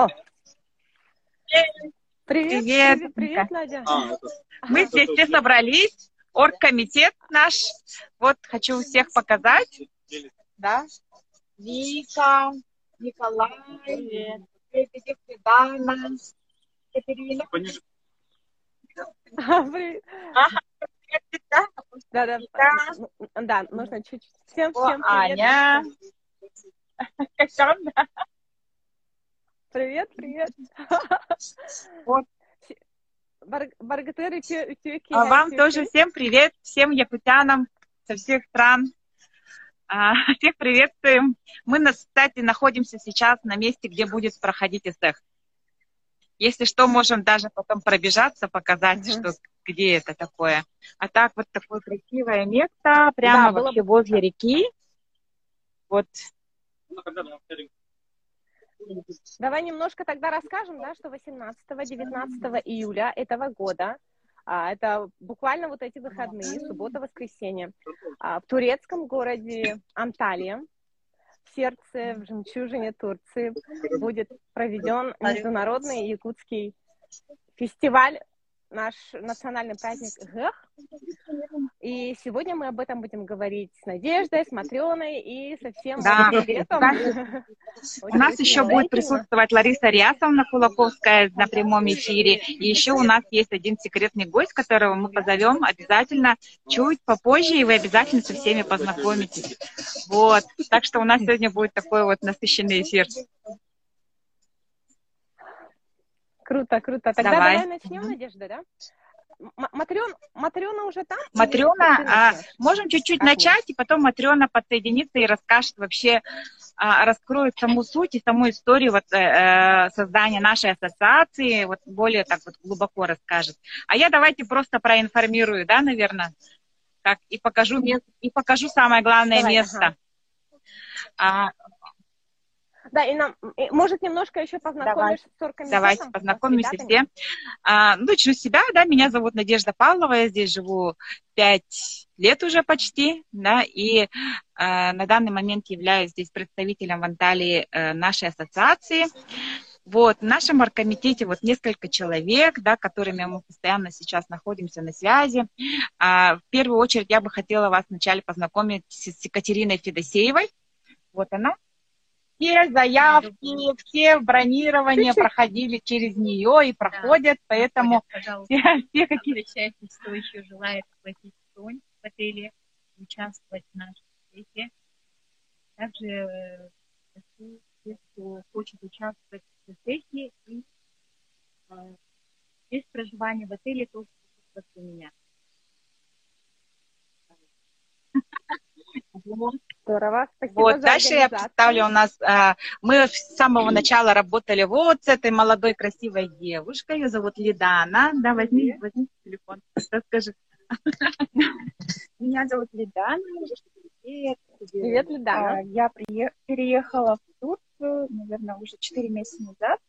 О. Привет, привет, привет, привет Надя. А, Мы здесь все собрались, оргкомитет наш. Вот хочу всех показать. Да. Вика, Николай, привет. Дана, Катерина. Привет. Да, да, да, нужно чуть-чуть. Всем, всем привет. Аня. Привет, привет. Вот. Баргатери тюки. А вам тоже всем привет, всем якутянам со всех стран. А, всех приветствуем. Мы, кстати, находимся сейчас на месте, где будет проходить СЭХ. Если что, можем даже потом пробежаться, показать, mm-hmm. что, где это такое. А так вот такое красивое место, прямо да, вообще было... возле реки. Вот. Давай немножко тогда расскажем, да, что 18-19 июля этого года, а, это буквально вот эти выходные, суббота-воскресенье, а, в турецком городе Анталия, в сердце, в жемчужине Турции, будет проведен международный якутский фестиваль наш национальный праздник Гэх. И сегодня мы об этом будем говорить с Надеждой, с Матрёной и со всем да. У нас еще будет присутствовать Лариса Рясовна Кулаковская на прямом эфире. И еще у нас есть один секретный гость, которого мы позовем обязательно чуть попозже, и вы обязательно со всеми познакомитесь. Вот. Так что у нас сегодня будет такой вот насыщенный эфир. Круто, круто. Тогда давай, давай начнем, Надежда, да? Матрен, Матрена уже там? Матрена, а, можем чуть-чуть начать, и потом Матрена подсоединится и расскажет вообще, а, раскроет саму суть и саму историю вот, э, э, создания нашей ассоциации, вот более так вот глубоко расскажет. А я давайте просто проинформирую, да, наверное, как и покажу, и покажу самое главное Давай, место. Ага. Да, и нам, и, может, немножко еще познакомишь Давай. с оргкомитетом? Давайте познакомимся все. А, ну, начну с себя, да, меня зовут Надежда Павлова, я здесь живу пять лет уже почти, да, и а, на данный момент являюсь здесь представителем в Анталии а, нашей ассоциации. Вот, в нашем оргкомитете вот несколько человек, да, которыми мы постоянно сейчас находимся на связи. А, в первую очередь я бы хотела вас вначале познакомить с Екатериной Федосеевой. Вот она все заявки, все бронирования проходили через нее и проходят, да, поэтому все, все какие... Обращайтесь, кто еще желает платить бронь в отеле, участвовать в нашей встрече. Также э, те, кто хочет участвовать в встрече и э, без проживания в отеле, тоже у меня. Здорово. Спасибо вот, дальше я представлю у нас, а, мы с самого начала работали вот с этой молодой красивой девушкой, ее зовут Лидана. Да, возьми, возьми телефон, расскажи. Меня зовут Лидана. Привет, Привет Лидана. А, я переехала в Турцию, наверное, уже 4 месяца назад.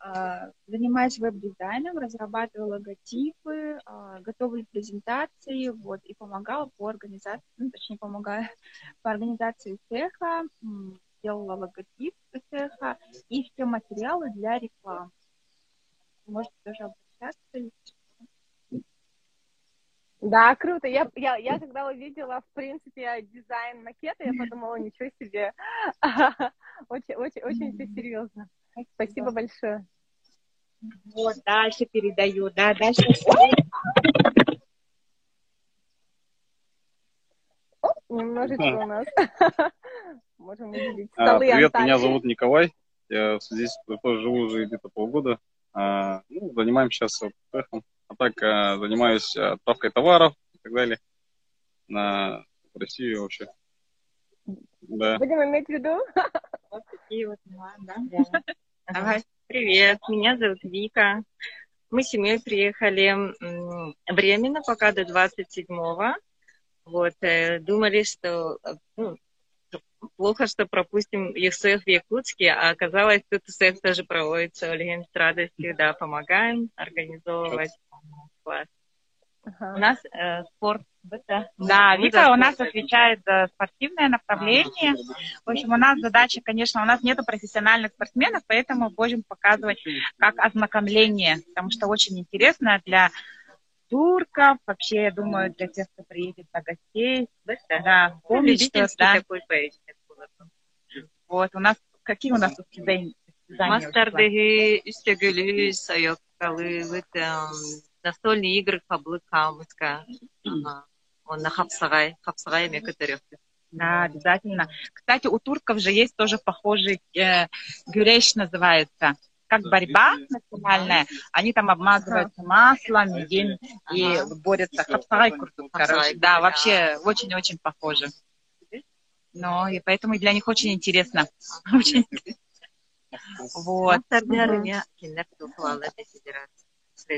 А, занимаюсь веб-дизайном, разрабатываю логотипы, а, готовлю презентации, вот, и помогала по организации, ну, точнее, помогаю по организации цеха, делала логотип цеха и все материалы для рекламы. Можете тоже обращаться. Да, круто. Я, я, я когда увидела, в принципе, дизайн макета, я подумала, ничего себе. Очень, очень, очень все серьезно. Спасибо большое. Вот, дальше передаю, да, дальше. Немножечко у нас. Можем увидеть а, столы Привет, меня зовут Николай. Я здесь тоже живу уже где-то полгода. А, ну, занимаемся сейчас успехом. А так а, занимаюсь отправкой товаров и так далее на Россию вообще. Да. Будем иметь в виду. Вот такие вот дела, да? Давай. Привет, меня зовут Вика. Мы с семьей приехали временно, пока до 27-го. Вот, э, думали, что ну, плохо, что пропустим ЕСЭФ в Якутске, а оказалось, тут ЕСЭФ тоже проводится. Олег с радостью, да, помогаем организовывать класс. У нас э, спорт. Да, да Вика у нас отвечает за спортивное направление. В общем, у нас задача, конечно, у нас нету профессиональных спортсменов, поэтому будем показывать как ознакомление, потому что очень интересно для турков, вообще, я думаю, для тех, кто приедет на гостей. Да, помнить, что да. такой Вот, у нас, какие у нас тут задания? Мастардагы, үстөгүлү, соёккалы, настольные игры, каблык, камыска. Он на хапсагай, хапсагай мекатерев. Да, обязательно. Кстати, у турков же есть тоже похожий э, гюреш называется как борьба национальная, они там обмазываются маслом, медин и борются. Хапсарай куртук, короче. Да, вообще очень-очень похоже. Но и поэтому для них очень интересно. Очень Вот.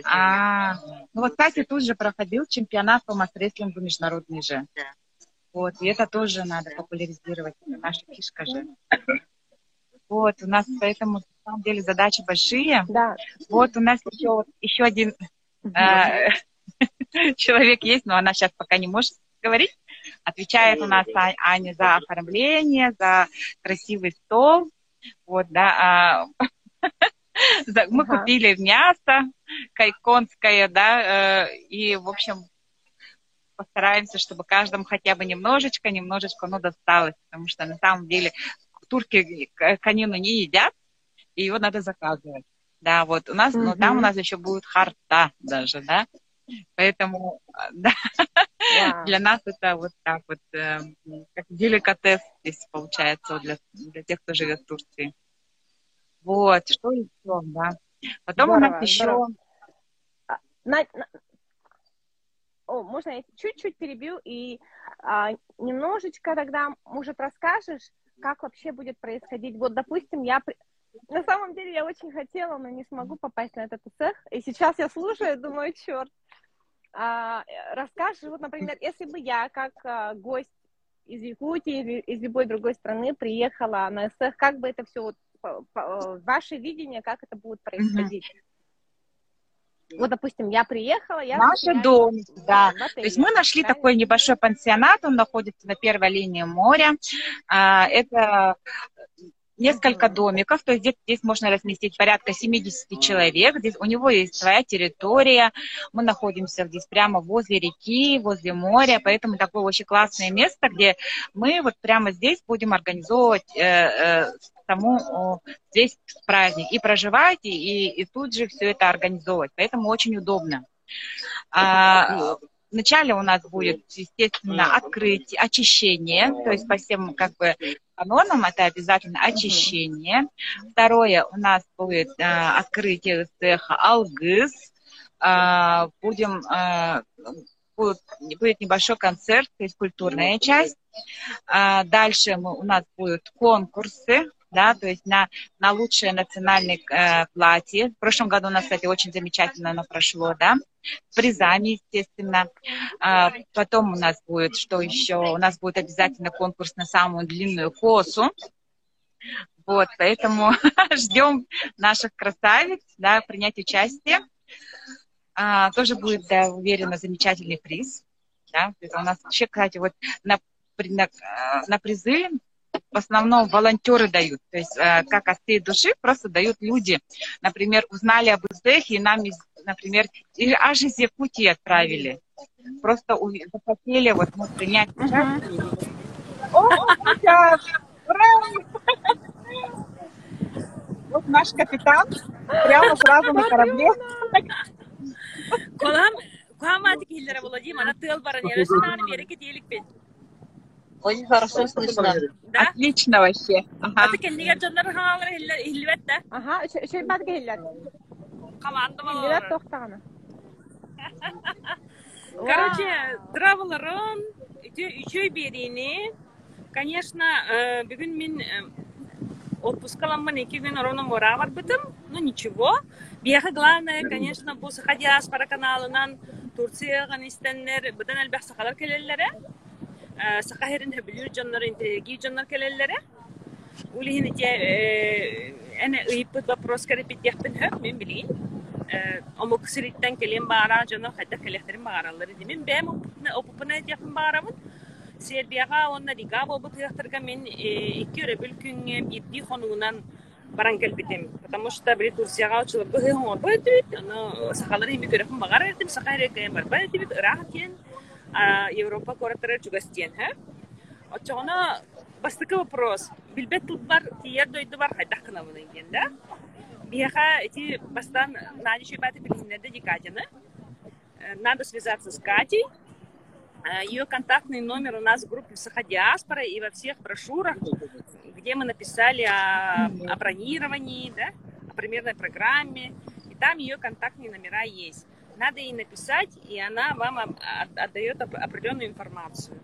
А, ну вот, кстати, тут же проходил чемпионат по масс-рестлингу международный же. Вот, и это тоже надо популяризировать. Наша фишка же. Вот, у нас поэтому на самом деле задачи большие. Да. Вот у нас еще, еще один э, человек есть, но она сейчас пока не может говорить. Отвечает у нас Аня за оформление, за красивый стол. Вот, да. А, мы купили мясо кайконское, да, э, и, в общем, постараемся, чтобы каждому хотя бы немножечко, немножечко, ну, досталось, потому что на самом деле турки конину не едят, и его надо заказывать. Да, вот у нас, mm-hmm. но там у нас еще будет харта даже, да. Поэтому да, yeah. для нас это вот так вот, э, как деликатес здесь получается для, для тех, кто живет в Турции. Вот, что еще, да. Потом здорово, у нас еще... А, на, на... О, можно я чуть-чуть перебью и а, немножечко тогда, может, расскажешь, как вообще будет происходить. Вот, допустим, я... На самом деле я очень хотела, но не смогу попасть на этот цех. И сейчас я слушаю, думаю, черт. А, расскажешь, вот, например, если бы я как а, гость из Якутии или из любой другой страны приехала на цех, как бы это все, вот, ваше видение, как это будет происходить? Mm-hmm. Вот, допустим, я приехала, я... Наша дом, да. То есть мы нашли правильно? такой небольшой пансионат, он находится на первой линии моря. А, это несколько домиков, то есть здесь, здесь можно разместить порядка 70 человек, здесь у него есть своя территория, мы находимся здесь прямо возле реки, возле моря, поэтому такое очень классное место, где мы вот прямо здесь будем организовывать э, э, тому здесь праздник и проживать, и, и тут же все это организовывать, поэтому очень удобно. А, Вначале у нас будет, естественно, открытие, очищение, то есть по всем как бы канонам это обязательно очищение. Второе у нас будет э, открытие цеха Алгыз. Э, будем э, будет, будет небольшой концерт, то есть культурная часть. Э, дальше мы, у нас будут конкурсы да, то есть на, на лучшее национальное э, платье. В прошлом году у нас, кстати, очень замечательно оно прошло, да, с призами, естественно. А, потом у нас будет, что еще? У нас будет обязательно конкурс на самую длинную косу. Вот, поэтому ждем наших красавиц, да, принять участие. А, тоже будет, да, уверена, замечательный приз. Да. У нас вообще, кстати, вот на, на, на призы в основном волонтеры дают. То есть э, как от всей души просто дают люди. Например, узнали об ИСДЭХе, и нам, например, аж из Якутии отправили. Просто захотели вот мы принять участие. О, Вот наш капитан прямо сразу на корабле. Колам, Куаматик Хиллера Владимир, она тыл баран, Очень хорошо слышно. Да? Отлично вообще. Ага. Это кеннигер жоннор хаңалар хиллибет да? Ага, шөй бадга хиллер. Команда бар. Хиллер тохтагана. Короче, драваларын үчөй берини. Конечно, бүгүн мен отпускаламын эки күн ровно мора барбытым, но ничего. Бияха главное, конечно, бу Саха диаспора каналынан Турцияга истеннер, бұдан әлбәқ сақалар келелері. сақаһерин хөбүлүр дьоннор интеги дьоннор келеллере улиһин ите эне ыйыппыт вопрос керепит яхпын хөп мен билин omo kusiritten kelin bara jono hayda kelehtirin baraları dimin bem opupuna yakın baramın Serbiyaga onna diga bo butihtarga min iki röbül küngem iddi konuğunan баранкел битем потому что бри турцияга учылып быһы хоңор байтыбит аны сахалары хими көрөкүн багар этим сахайре кайын бар байтыбит рахтен европа кораторы чугастен ха очоғона бастыкы вопрос билбет тут бар тиер дойду бар хайдах кына мына ген да? Биха эти бастан нади шибаты билиннерде дикатины надо связаться с Катей ее контактный номер у нас в группе «Саха-диаспора» и во всех брошюрах, где мы написали о, о бронировании, да, о примерной программе. И там ее контактные номера есть. Надо ей написать, и она вам отдает определенную информацию.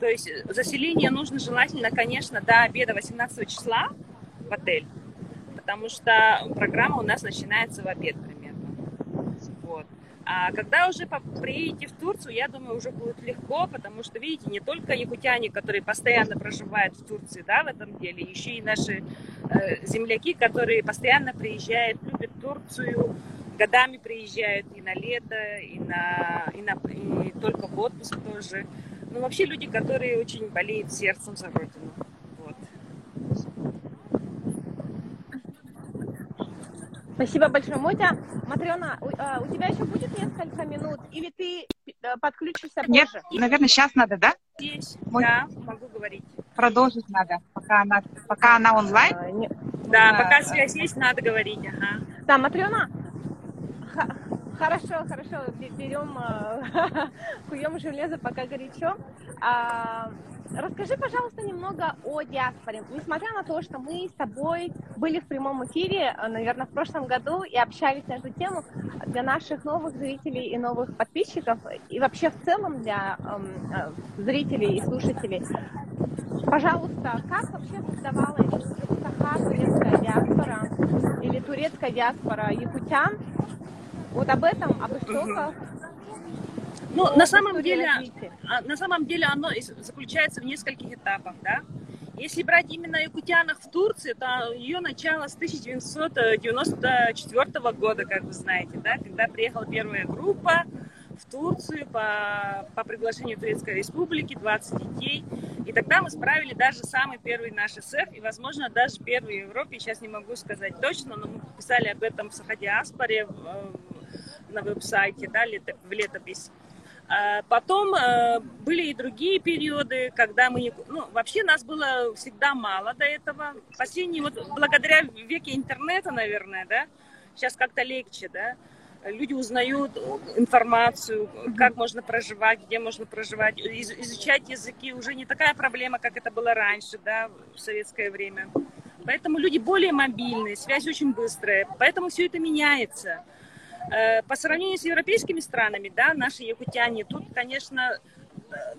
То есть заселение нужно желательно, конечно, до обеда 18 числа в отель, потому что программа у нас начинается в обед а когда уже приедете в Турцию, я думаю, уже будет легко, потому что, видите, не только якутяне, которые постоянно проживают в Турции, да, в этом деле, еще и наши э, земляки, которые постоянно приезжают, любят Турцию, годами приезжают и на лето, и, на, и, на, и только в отпуск тоже. Ну, вообще люди, которые очень болеют сердцем за Родину. Спасибо большое, Мотя. Матрена, у, а, у тебя еще будет несколько минут, или ты э, подключишься позже? Нет, наверное, сейчас надо, да? Здесь, Мой... да, могу говорить. Продолжить надо, пока она, пока она онлайн. А, не... Да, а, пока связь есть, надо говорить, ага. Да, Матрена, хорошо, хорошо, берем, куем железо, пока горячо. А, Расскажи, пожалуйста, немного о диаспоре. Несмотря на то, что мы с тобой были в прямом эфире, э, наверное, в прошлом году и общались на эту тему, для наших новых зрителей и новых подписчиков, и вообще в целом для э, зрителей и слушателей, пожалуйста, как вообще создавалась Саха турецкая диаспора или турецкая диаспора якутян? Вот об этом, об истоках, ну, на самом деле, а, на самом деле оно заключается в нескольких этапах, да. Если брать именно якутянах в Турции, то ее начало с 1994 года, как вы знаете, да, когда приехала первая группа в Турцию по, по приглашению Турецкой Республики, 20 детей. И тогда мы справили даже самый первый наш СФ, и, возможно, даже первый в Европе, сейчас не могу сказать точно, но мы писали об этом в Сахадиаспоре на веб-сайте, да, в летопись. А потом э, были и другие периоды, когда мы... Ну, вообще нас было всегда мало до этого. Последние, вот благодаря веке интернета, наверное, да, сейчас как-то легче, да, люди узнают информацию, как можно проживать, где можно проживать, изучать языки уже не такая проблема, как это было раньше, да, в советское время. Поэтому люди более мобильные, связь очень быстрая, поэтому все это меняется. Э, по сравнению с европейскими странами, да, наши якутяне, тут, конечно,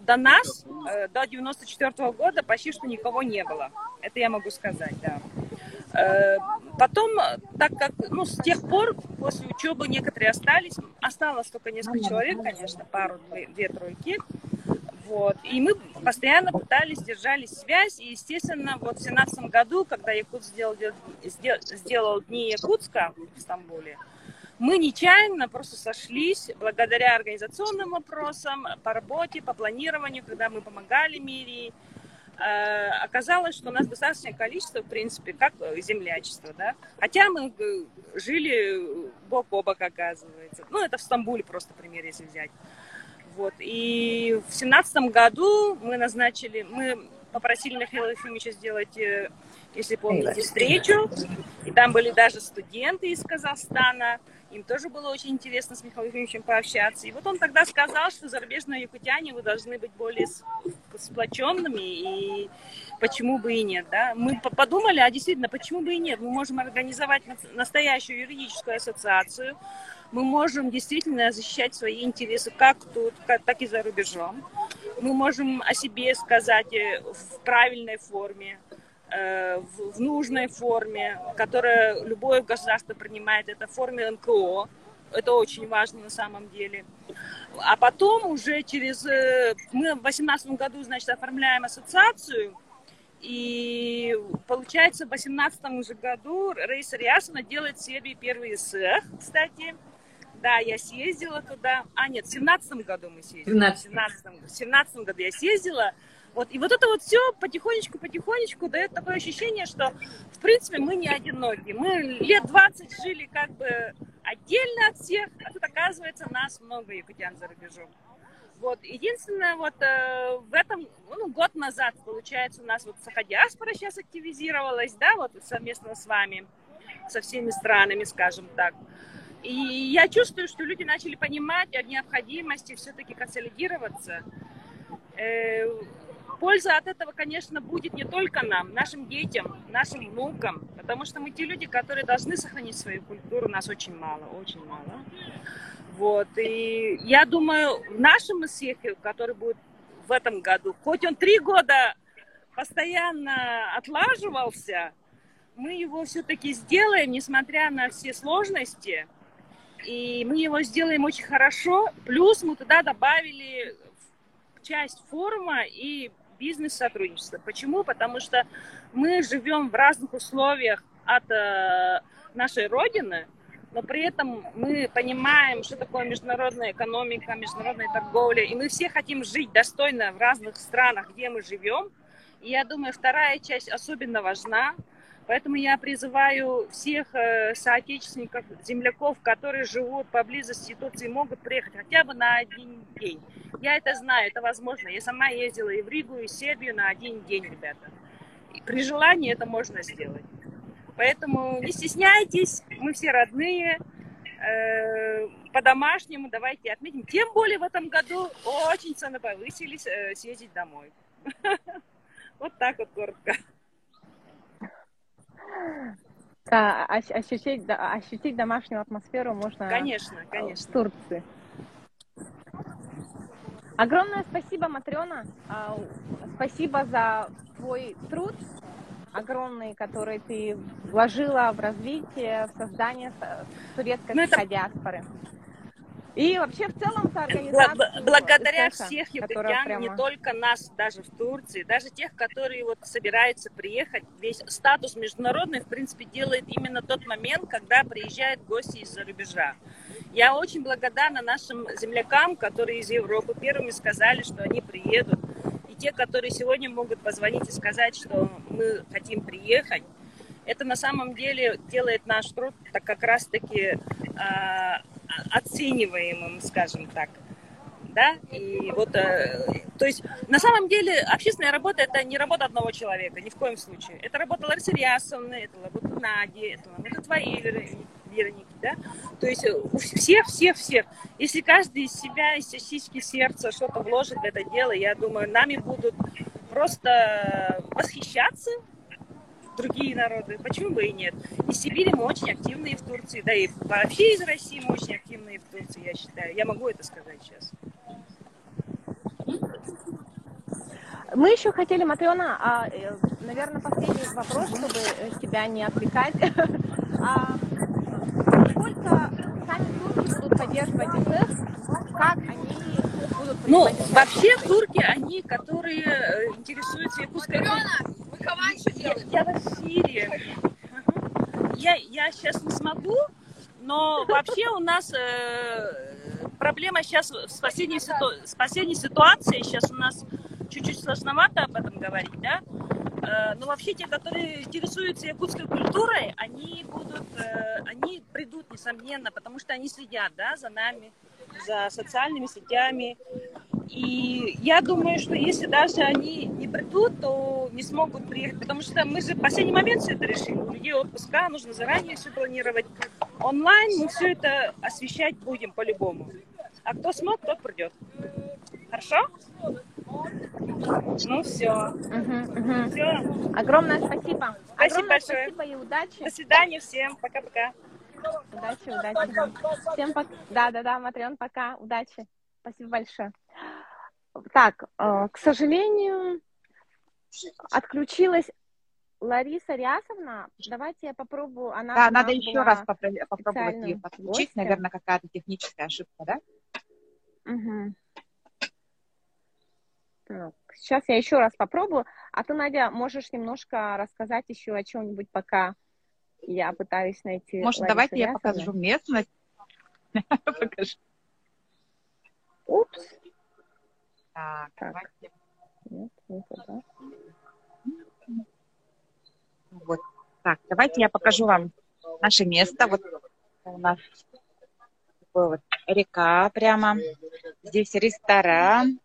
до нас, э, до 94 -го года почти что никого не было. Это я могу сказать, да. Э, потом, так как, ну, с тех пор, после учебы некоторые остались, осталось только несколько человек, конечно, пару, две, тройки, вот. И мы постоянно пытались, держали связь. И, естественно, вот в 2017 году, когда Якут сделал, сделал, сделал Дни Якутска в Стамбуле, мы нечаянно просто сошлись благодаря организационным вопросам, по работе, по планированию, когда мы помогали Мирии. Э, оказалось, что у нас достаточное количество, в принципе, как землячество, да. Хотя мы э, жили бок о бок, оказывается. Ну, это в Стамбуле просто пример, если взять. Вот. И в семнадцатом году мы назначили, мы попросили Михаила Ефимовича сделать, э, если помните, встречу. И там были даже студенты из Казахстана. Им тоже было очень интересно с Михаилом Ефимовичем пообщаться. И вот он тогда сказал, что зарубежные якутяне вы должны быть более сплоченными, и почему бы и нет. Да? Мы подумали, а действительно, почему бы и нет? Мы можем организовать настоящую юридическую ассоциацию, мы можем действительно защищать свои интересы как тут, так и за рубежом. Мы можем о себе сказать э, в правильной форме, в нужной форме, которая любое государство принимает, это в форме НКО. Это очень важно на самом деле. А потом уже через... Э, мы в 2018 году, значит, оформляем ассоциацию, И получается, в 2018 уже году Рейса Рясовна делает в Сербии первый СЭХ, кстати. Да, я съездила туда. А, нет, в 17 году мы съездили. В 17, в 17 году я съездила. Вот, и вот это вот все потихонечку-потихонечку дает такое ощущение, что, в принципе, мы не одиноки. Мы лет 20 жили как бы отдельно от всех, а тут, оказывается, нас много якутян за рубежом. Вот, единственное, вот э, в этом, ну, год назад, получается, у нас вот Саходиаспора сейчас активизировалась, да, вот совместно с вами, со всеми странами, скажем так. И я чувствую, что люди начали понимать о необходимости все-таки консолидироваться. Э, польза от этого, конечно, будет не только нам, нашим детям, нашим внукам, потому что мы те люди, которые должны сохранить свою культуру, нас очень мало, очень мало. Вот, и я думаю, в нашем ИСЕХе, который будет в этом году, хоть он три года постоянно отлаживался, мы его все-таки сделаем, несмотря на все сложности, и мы его сделаем очень хорошо. Плюс мы туда добавили часть форума и бизнес-сотрудничества. Почему? Потому что мы живем в разных условиях от э, нашей родины, но при этом мы понимаем, что такое международная экономика, международная торговля, и мы все хотим жить достойно в разных странах, где мы живем. И я думаю, вторая часть особенно важна, поэтому я призываю всех э, соотечественников, земляков, которые живут поблизости Турции, могут приехать хотя бы на один день. Я это знаю, это возможно. Я сама ездила и в Ригу, и в Сербию на один день, ребята. И при желании это можно сделать. Поэтому не стесняйтесь, мы все родные, э, по-домашнему давайте отметим. Тем более в этом году очень цены повысились, э, съездить домой. Вот так вот коротко. Да, ощутить, ощутить домашнюю атмосферу можно конечно, конечно. в Турции. Огромное спасибо, Матрена. А, спасибо за твой труд, огромный, который ты вложила в развитие, в создание турецкой ну, это... диаспоры. И вообще в целом за организацию Благодаря всех прямо... не только нас, даже в Турции, даже тех, которые вот собираются приехать, весь статус международный, в принципе, делает именно тот момент, когда приезжают гости из-за рубежа. Я очень благодарна нашим землякам, которые из Европы первыми сказали, что они приедут те, которые сегодня могут позвонить и сказать, что мы хотим приехать, это на самом деле делает наш труд так как раз-таки э, оцениваемым, скажем так. Да? И вот, э, то есть, на самом деле, общественная работа – это не работа одного человека, ни в коем случае. Это работа Ларисы Рясовны, это работа Нади, это работа твоей Вероники, да? То есть у всех, всех, всех. Если каждый из себя, из частички сердца что-то вложит в это дело, я думаю, нами будут просто восхищаться другие народы. Почему бы и нет? Из Сибири мы очень активные в Турции, да и вообще из России мы очень активные в Турции, я считаю. Я могу это сказать сейчас. Мы еще хотели, Матриона, а, э, наверное, последний вопрос, чтобы тебя не отвлекать. А, насколько сами турки будут поддерживать ИСС, как они будут Ну, вообще турки, они, которые э, интересуются якутской... Я, я в эфире. Я, я сейчас не смогу, но вообще у нас э, проблема сейчас с последней, ситу... с последней ситуацией, сейчас у нас чуть-чуть сложновато об этом говорить, да, Э, но вообще те, которые интересуются якутской культурой, они будут, э, они придут, несомненно, потому что они следят, да, за нами, за социальными сетями. И я думаю, что если даже они не придут, то не смогут приехать, потому что мы же в последний момент все это решили. У людей отпуска, нужно заранее все планировать. Онлайн мы все это освещать будем по-любому. А кто смог, тот придет. Хорошо? Ну все. Угу, угу. все. Огромное спасибо. Спасибо Огромное большое. Спасибо и удачи. До свидания всем. Пока-пока. Удачи, удачи. Всем пока. Да, да, да, Матрион, пока. Удачи. Спасибо большое. Так, э, к сожалению, отключилась Лариса Рясовна. Давайте я попробую. Она да, надо еще раз попробовать ее подключить. Наверное, какая-то техническая ошибка, да? Угу. Так, сейчас я еще раз попробую. А ты, Надя, можешь немножко рассказать еще о чем-нибудь, пока я пытаюсь найти. Может, Ларису давайте Рясовну? я покажу местность. Покажу. Упс. Так, давайте. Нет, не туда. Вот. Так, давайте я покажу вам наше место. Вот у нас такой вот река прямо. Здесь ресторан.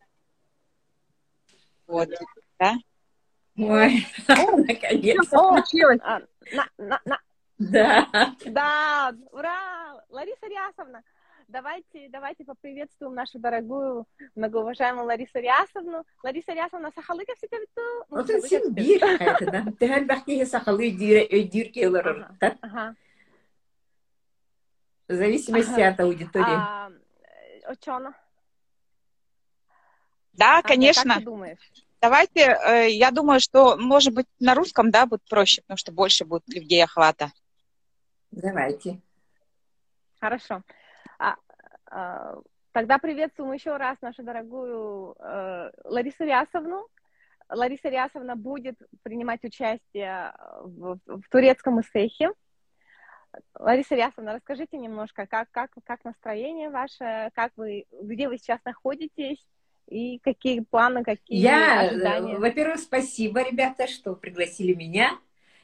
Вот, да? Ой, наконец-то получилось. А, да. Да, ура! Лариса Рясовна, давайте, давайте поприветствуем нашу дорогую, многоуважаемую Ларису Рясовну. Лариса Рясовна, сахалыка все это? Вот это Сибирь какая-то, да? Ты бахти сахалы дирки Ага. В зависимости от аудитории. Учена. Да, конечно. Как ты думаешь? Давайте, э, я думаю, что, может быть, на русском, да, будет проще, потому что больше будет людей охвата. Давайте. Хорошо. А, тогда приветствуем еще раз нашу дорогую э, Ларису Рясовну. Лариса Рясовна будет принимать участие в, в турецком эссехе. Лариса Рясовна, расскажите немножко, как, как, как настроение ваше, как вы, где вы сейчас находитесь, и какие планы, какие Я, ожидания? Во-первых, спасибо, ребята, что пригласили меня.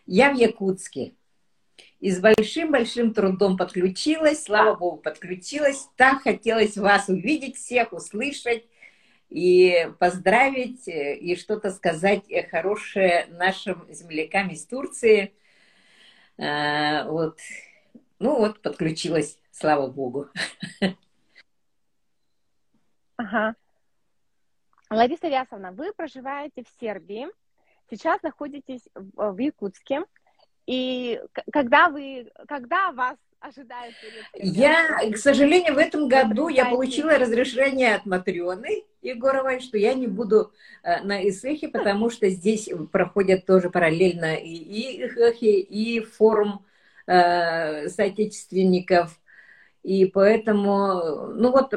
Я в Якутске. И с большим-большим трудом подключилась, слава богу, подключилась. Так хотелось вас увидеть всех, услышать и поздравить, и что-то сказать хорошее нашим землякам из Турции. А, вот. Ну вот, подключилась, слава богу. Ага. Лариса Вясовна, вы проживаете в Сербии, сейчас находитесь в Якутске. И когда вы, когда вас ожидает Я, к сожалению, в этом году я получила разрешение от Матрены Егоровой, что я не буду э, на Исыхе, потому что здесь проходят тоже параллельно и, и Исыхи, и форум э, соотечественников. И поэтому, ну вот,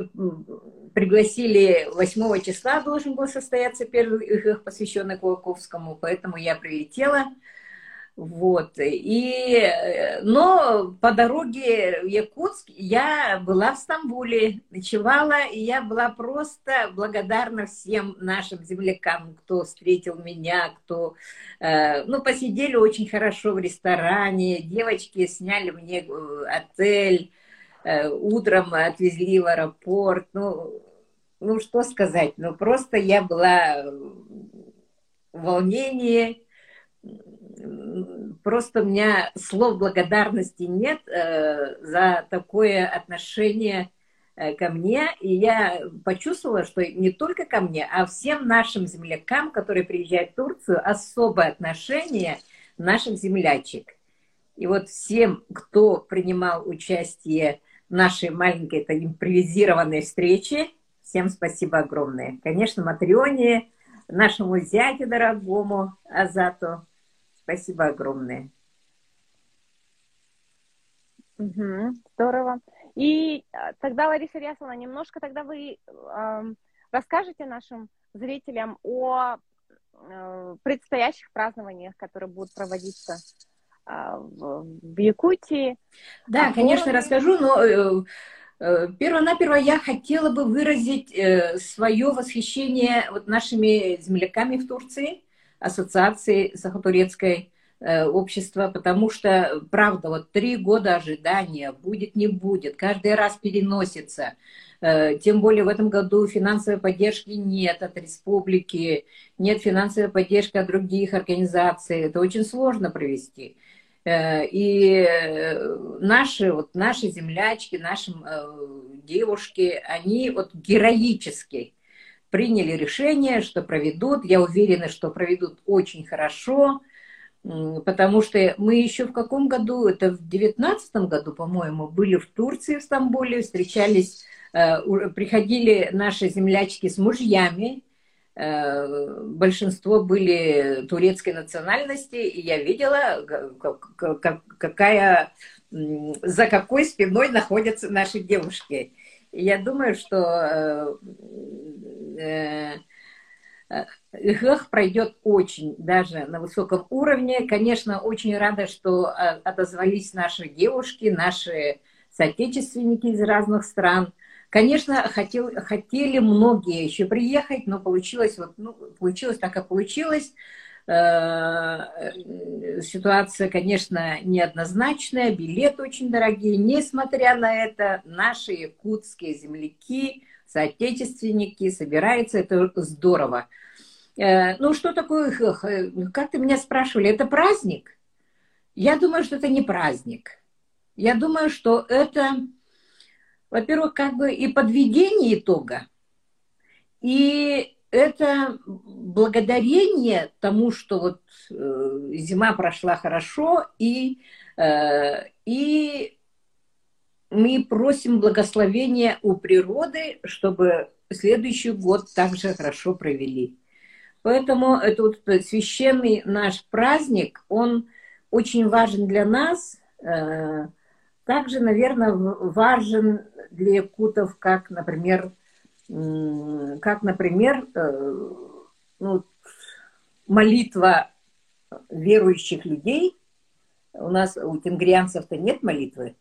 пригласили 8 числа, должен был состояться первый их посвященный Кулаковскому, поэтому я прилетела. Вот. И, но по дороге в Якутск я была в Стамбуле, ночевала, и я была просто благодарна всем нашим землякам, кто встретил меня, кто... Э, ну, посидели очень хорошо в ресторане, девочки сняли мне э, отель, Э, утром отвезли в аэропорт. Ну, ну что сказать, ну просто я была в волнении, просто у меня слов благодарности нет э, за такое отношение э, ко мне, и я почувствовала, что не только ко мне, а всем нашим землякам, которые приезжают в Турцию, особое отношение наших землячек. И вот всем, кто принимал участие нашей маленькой это импровизированной встречи. Всем спасибо огромное. Конечно, Матрионе, нашему зятю дорогому Азату. Спасибо огромное. Угу, здорово. И а, тогда, Лариса Рясовна, немножко тогда вы э, расскажете нашим зрителям о э, предстоящих празднованиях, которые будут проводиться а, в Якутии. Да, а конечно, расскажу, но э, э, перво-наперво я хотела бы выразить э, свое восхищение вот нашими земляками в Турции, ассоциации сахатурецкой общества, потому что, правда, вот три года ожидания, будет, не будет, каждый раз переносится. Тем более в этом году финансовой поддержки нет от республики, нет финансовой поддержки от других организаций. Это очень сложно провести. Э, и э, наши, вот наши землячки, наши э, девушки, они вот героически приняли решение, что проведут. Я уверена, что проведут очень хорошо, потому что мы еще в каком году, это в девятнадцатом году, по-моему, были в Турции, в Стамбуле, встречались, приходили наши землячки с мужьями, Э, большинство были турецкой национальности, и я видела, какая, за какой спиной находятся наши девушки. Я думаю, что э, Их пройдет очень даже на высоком уровне. Конечно, очень рада, что отозвались наши девушки, наши соотечественники из разных стран. Конечно, хотел, хотели многие еще приехать, но получилось, вот, ну, получилось так, как получилось. Э, ситуация, конечно, неоднозначная, билеты очень дорогие. Несмотря на это, наши якутские земляки, соотечественники собираются, это здорово. Э, ну, что такое, как ты меня спрашивали, это праздник? Я думаю, что это не праздник. Я думаю, что это, во-первых, как бы и подведение итога, и это благодарение тому, что вот э, зима прошла хорошо, и, э, и мы просим благословения у природы, чтобы следующий год также хорошо провели. Поэтому этот священный наш праздник, он очень важен для нас. Э, также, наверное, важен для якутов, как, например, как, например, э, ну, молитва верующих людей. У нас у тенгрианцев-то нет молитвы,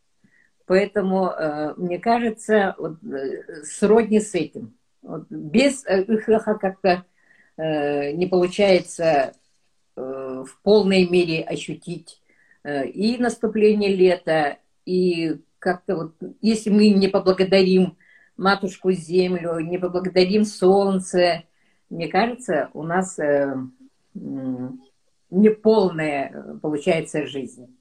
поэтому, э, мне кажется, вот, э, сродни с этим. Вот, без их как-то не получается в полной мере ощутить и наступление лета, и как-то вот, если мы не поблагодарим матушку землю, не поблагодарим солнце, мне кажется, у нас э, неполная получается жизнь.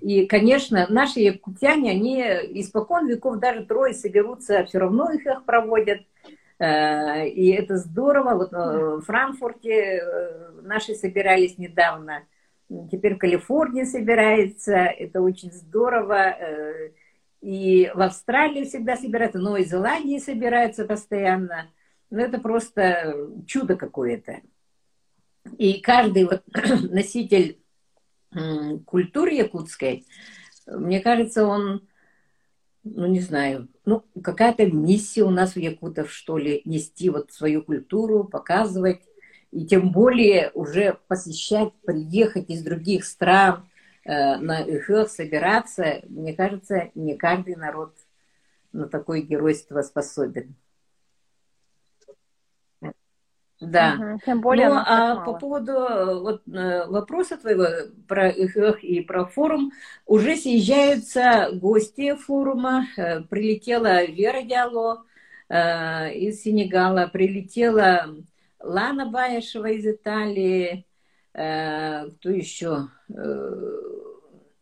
И, конечно, наши якутяне, они испокон веков даже трое соберутся, все равно их, их проводят. Э, и это здорово. Вот э, в Франкфурте наши собирались недавно. Теперь в Калифорнии собирается. Это очень здорово. И в Австралии всегда собираются, в Новой Зеландии собираются постоянно. Ну, это просто чудо какое-то. И каждый вот носитель культуры якутской, мне кажется, он, ну, не знаю, ну, какая-то миссия у нас у якутов, что ли, нести вот свою культуру, показывать. И тем более уже посещать, приехать из других стран – Э, на Ихех собираться, мне кажется, не каждый народ на такое геройство способен. Да. Угу, тем более ну, а по поводу э, вот, э, вопроса твоего про ИХЭХ и про форум, уже съезжаются гости форума. Прилетела Вера Диало из Сенегала, прилетела Лана Баешева из Италии, кто еще?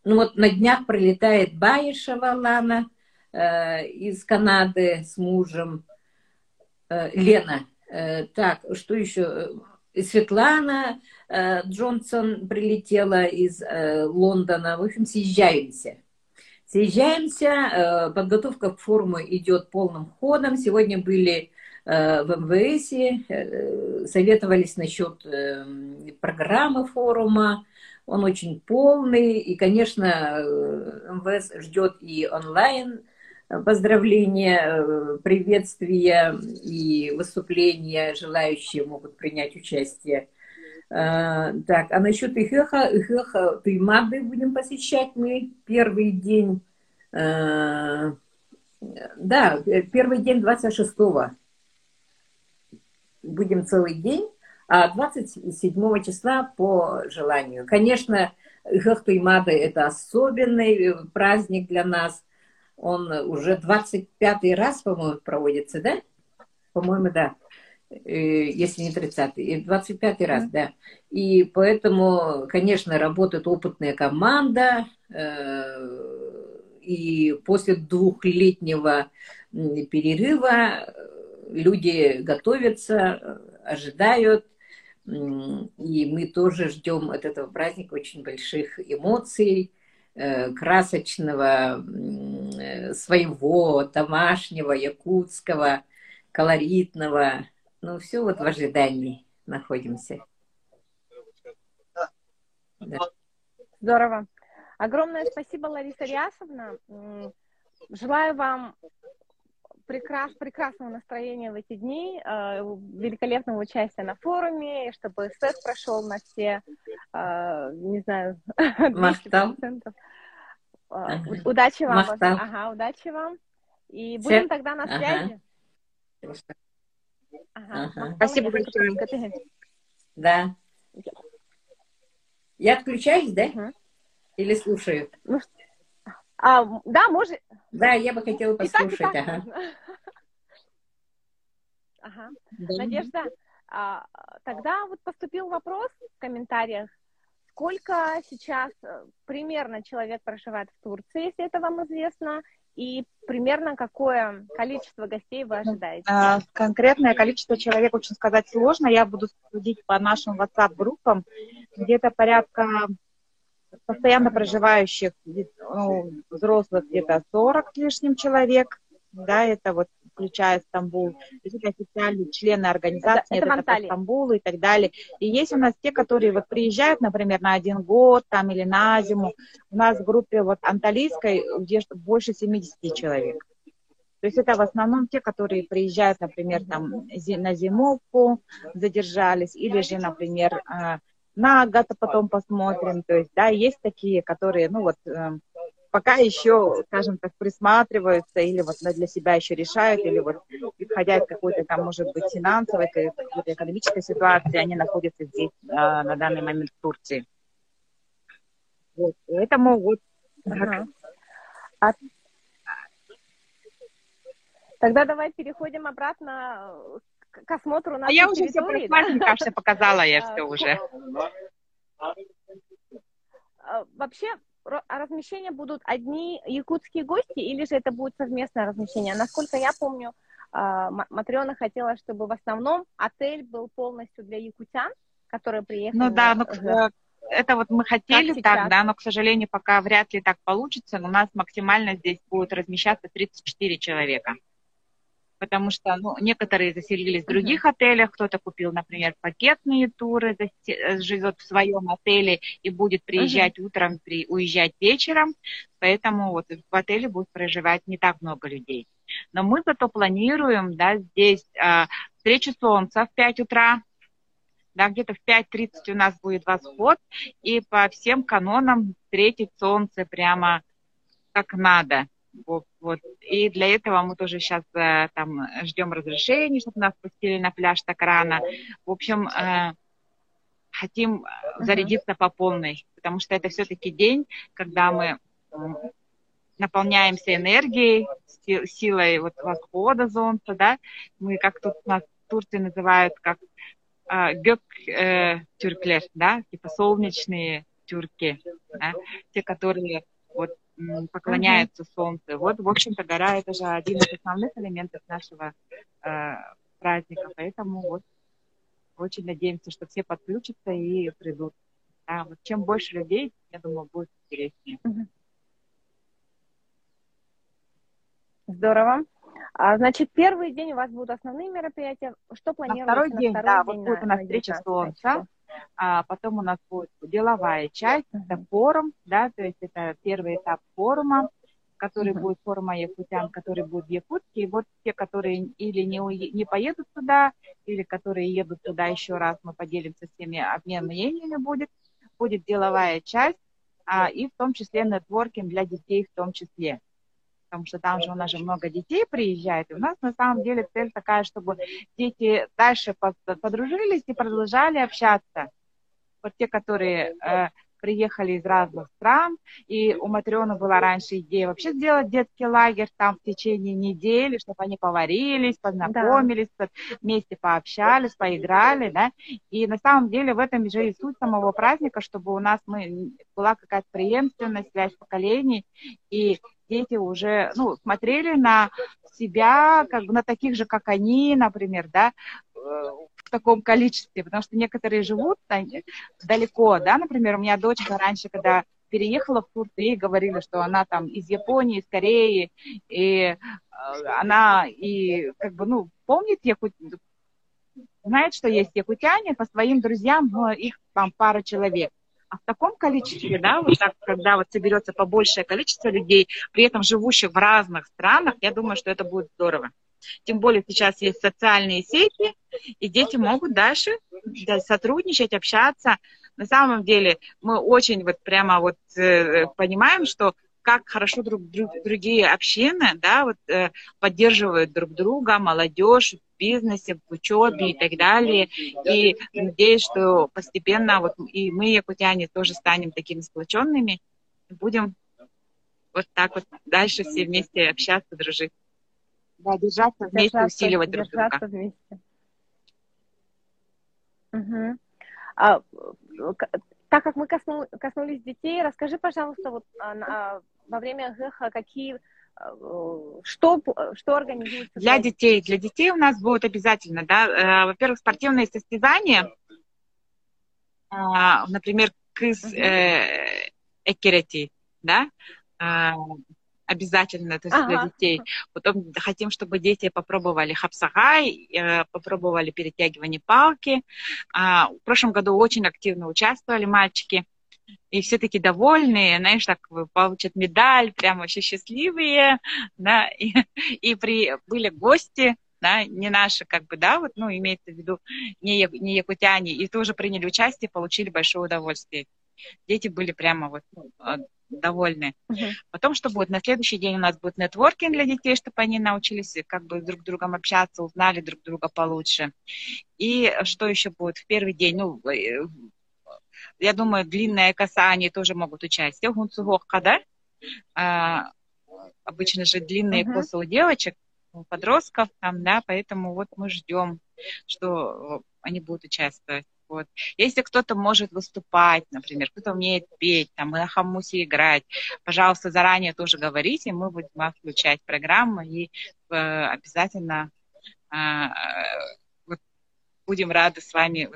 Ну вот на днях прилетает Баишева Лана э, из Канады с мужем. Э, Лена. Э, так, что еще? Э, Светлана э, Джонсон прилетела из Лондона. В общем, съезжаемся. Съезжаемся. Подготовка к форуму идет полным ходом. Сегодня были в МВС, советовались насчет программы форума он очень полный, и, конечно, МВС ждет и онлайн поздравления, э, приветствия и выступления, желающие могут принять участие. Э, так, а насчет Ихеха, Ихеха Туймады будем посещать мы первый день, да, первый день 26-го. Будем целый день а 27 числа по желанию. Конечно, Хахтуймада – это особенный э, праздник для нас. Он уже 25 раз, по-моему, проводится, да? По-моему, да. Э, если не 30-й. 25 раз, да. И поэтому, конечно, работает опытная команда. Э, и после двухлетнего перерыва люди готовятся, ожидают и мы тоже ждем от этого праздника очень больших эмоций, э, красочного, э, своего, домашнего, якутского, колоритного. Ну, все вот в ожидании находимся. Да. Здорово. Огромное спасибо, Лариса Рясовна. Желаю вам прекрас, прекрасного настроения в эти дни, э, великолепного участия на форуме, чтобы секс прошел на все, э, не знаю, 200%. Ага. Удачи вам. Махтал. Ага, удачи вам. И будем все? тогда на связи. Ага. Ага. Спасибо большое. Да. Я отключаюсь, да? Угу. Или слушаю? Ну, а, да, может. Да, я бы хотела послушать. И так, и так ага. ага. Да. Надежда, а, тогда вот поступил вопрос в комментариях. Сколько сейчас э, примерно человек проживает в Турции, если это вам известно, и примерно какое количество гостей вы ожидаете? А, конкретное количество человек очень сказать сложно. Я буду судить по нашим WhatsApp-группам. Где-то порядка постоянно проживающих ну, взрослых где-то 40 с лишним человек, да, это вот включая Стамбул, то есть это официальные члены организации, это, это, это по Стамбулу и так далее. И есть у нас те, которые вот приезжают, например, на один год там или на зиму. У нас в группе вот анталийской где больше 70 человек. То есть это в основном те, которые приезжают, например, там на зимовку, задержались, или же, например, а, на год, а потом посмотрим. То есть, да, есть такие, которые, ну вот, э, пока еще, скажем так, присматриваются или вот для себя еще решают, или вот исходя из какой-то там, может быть, финансовой, какой-то экономической ситуации, они находятся здесь а, на данный момент в Турции. Вот, поэтому вот... А... Тогда давай переходим обратно к осмотру нашей А я уже все про кажется, показала я все уже. А, вообще, размещения будут одни якутские гости или же это будет совместное размещение? Насколько я помню, а, Матриона хотела, чтобы в основном отель был полностью для якутян, которые приехали. Ну да, ну, это вот мы хотели так, да, но, к сожалению, пока вряд ли так получится. У нас максимально здесь будет размещаться 34 человека потому что ну, некоторые заселились в других uh-huh. отелях, кто-то купил, например, пакетные туры, э, живет в своем отеле и будет приезжать uh-huh. утром, при, уезжать вечером, поэтому вот в отеле будет проживать не так много людей. Но мы зато планируем, да, здесь а, встречу солнца в 5 утра, да, где-то в 5.30 у нас будет восход, и по всем канонам встретить солнце прямо как надо. Вот, вот. И для этого мы тоже сейчас э, там ждем разрешения, чтобы нас пустили на пляж так рано. В общем, э, хотим зарядиться uh-huh. по полной, потому что это все-таки день, когда мы наполняемся энергией, силой вот восхода солнца, да, мы как тут нас в Турции называют как э, гök э, тюрклер, да, типа солнечные тюрки, да, те, которые вот поклоняются mm-hmm. солнцу. Вот, в общем-то, гора это же один из основных элементов нашего э, праздника, поэтому вот очень надеемся, что все подключатся и придут. Да, вот чем больше людей, я думаю, будет интереснее. Здорово. А, значит, первый день у вас будут основные мероприятия. Что планируете на второй на день? Второй да, день вот будет у нас встреча солнца а потом у нас будет деловая часть, это форум, да, то есть это первый этап форума, который uh-huh. будет форума якутян, который будет в Якутске. И вот те, которые или не, не поедут туда, или которые едут туда еще раз, мы поделимся с теми, обмен мнениями будет. Будет деловая часть, а, и в том числе нетворкинг для детей в том числе потому что там же у нас же много детей приезжает, и у нас на самом деле цель такая, чтобы дети дальше подружились и продолжали общаться. Вот те, которые э, приехали из разных стран, и у Матреона была раньше идея вообще сделать детский лагерь там в течение недели, чтобы они поварились, познакомились, да. вместе пообщались, поиграли, да, и на самом деле в этом же и суть самого праздника, чтобы у нас мы, была какая-то преемственность, связь поколений, и дети уже, ну, смотрели на себя, как бы на таких же, как они, например, да, в таком количестве, потому что некоторые живут далеко, да, например, у меня дочка раньше, когда переехала в Турцию, говорила, что она там из Японии, из Кореи, и э, она и как бы, ну, помнит якут... знает, что есть якутяне, по своим друзьям, их там пара человек. А в таком количестве, да, вот так, когда вот соберется побольшее количество людей, при этом живущих в разных странах, я думаю, что это будет здорово. Тем более сейчас есть социальные сети, и дети могут дальше да, сотрудничать, общаться. На самом деле мы очень вот прямо вот э, понимаем, что как хорошо друг, друг другие общины, да, вот э, поддерживают друг друга, молодежь в бизнесе, в учебе и так далее. И надеюсь, что постепенно вот и мы, якутяне, тоже станем такими сплоченными, будем вот так вот дальше все вместе общаться, дружить. Да, держаться вместе, держаться, усиливать друг друга. Вместе. Угу. А, так как мы косну, коснулись детей, расскажи, пожалуйста, вот а, а, во время ГЭХа какие а, что, что организуется? Для детей. Для детей у нас будет обязательно, да, э, во-первых, спортивные состязания, например, кыз э, экерети, да, обязательно это ага. для детей. Потом хотим, чтобы дети попробовали хапсагай, э, попробовали перетягивание палки. А, в прошлом году очень активно участвовали мальчики. И все таки довольные, знаешь, так получат медаль, прям вообще счастливые, да, и, и при, были гости, да, не наши, как бы, да, вот, ну, имеется в виду, не, не якутяне, и тоже приняли участие, получили большое удовольствие. Дети были прямо вот ну, довольны. Uh-huh. Потом, что будет? На следующий день у нас будет нетворкинг для детей, чтобы они научились как бы друг с другом общаться, узнали друг друга получше. И что еще будет? В первый день, ну, э, я думаю, длинная коса, они тоже могут участвовать. Гунцугохка, да? А, обычно же длинные uh-huh. косы у девочек, у подростков там, да, поэтому вот мы ждем, что они будут участвовать. Вот. Если кто-то может выступать, например, кто-то умеет петь, там, на хамусе играть, пожалуйста, заранее тоже говорите, мы будем включать программу и э, обязательно э, вот, будем рады с вами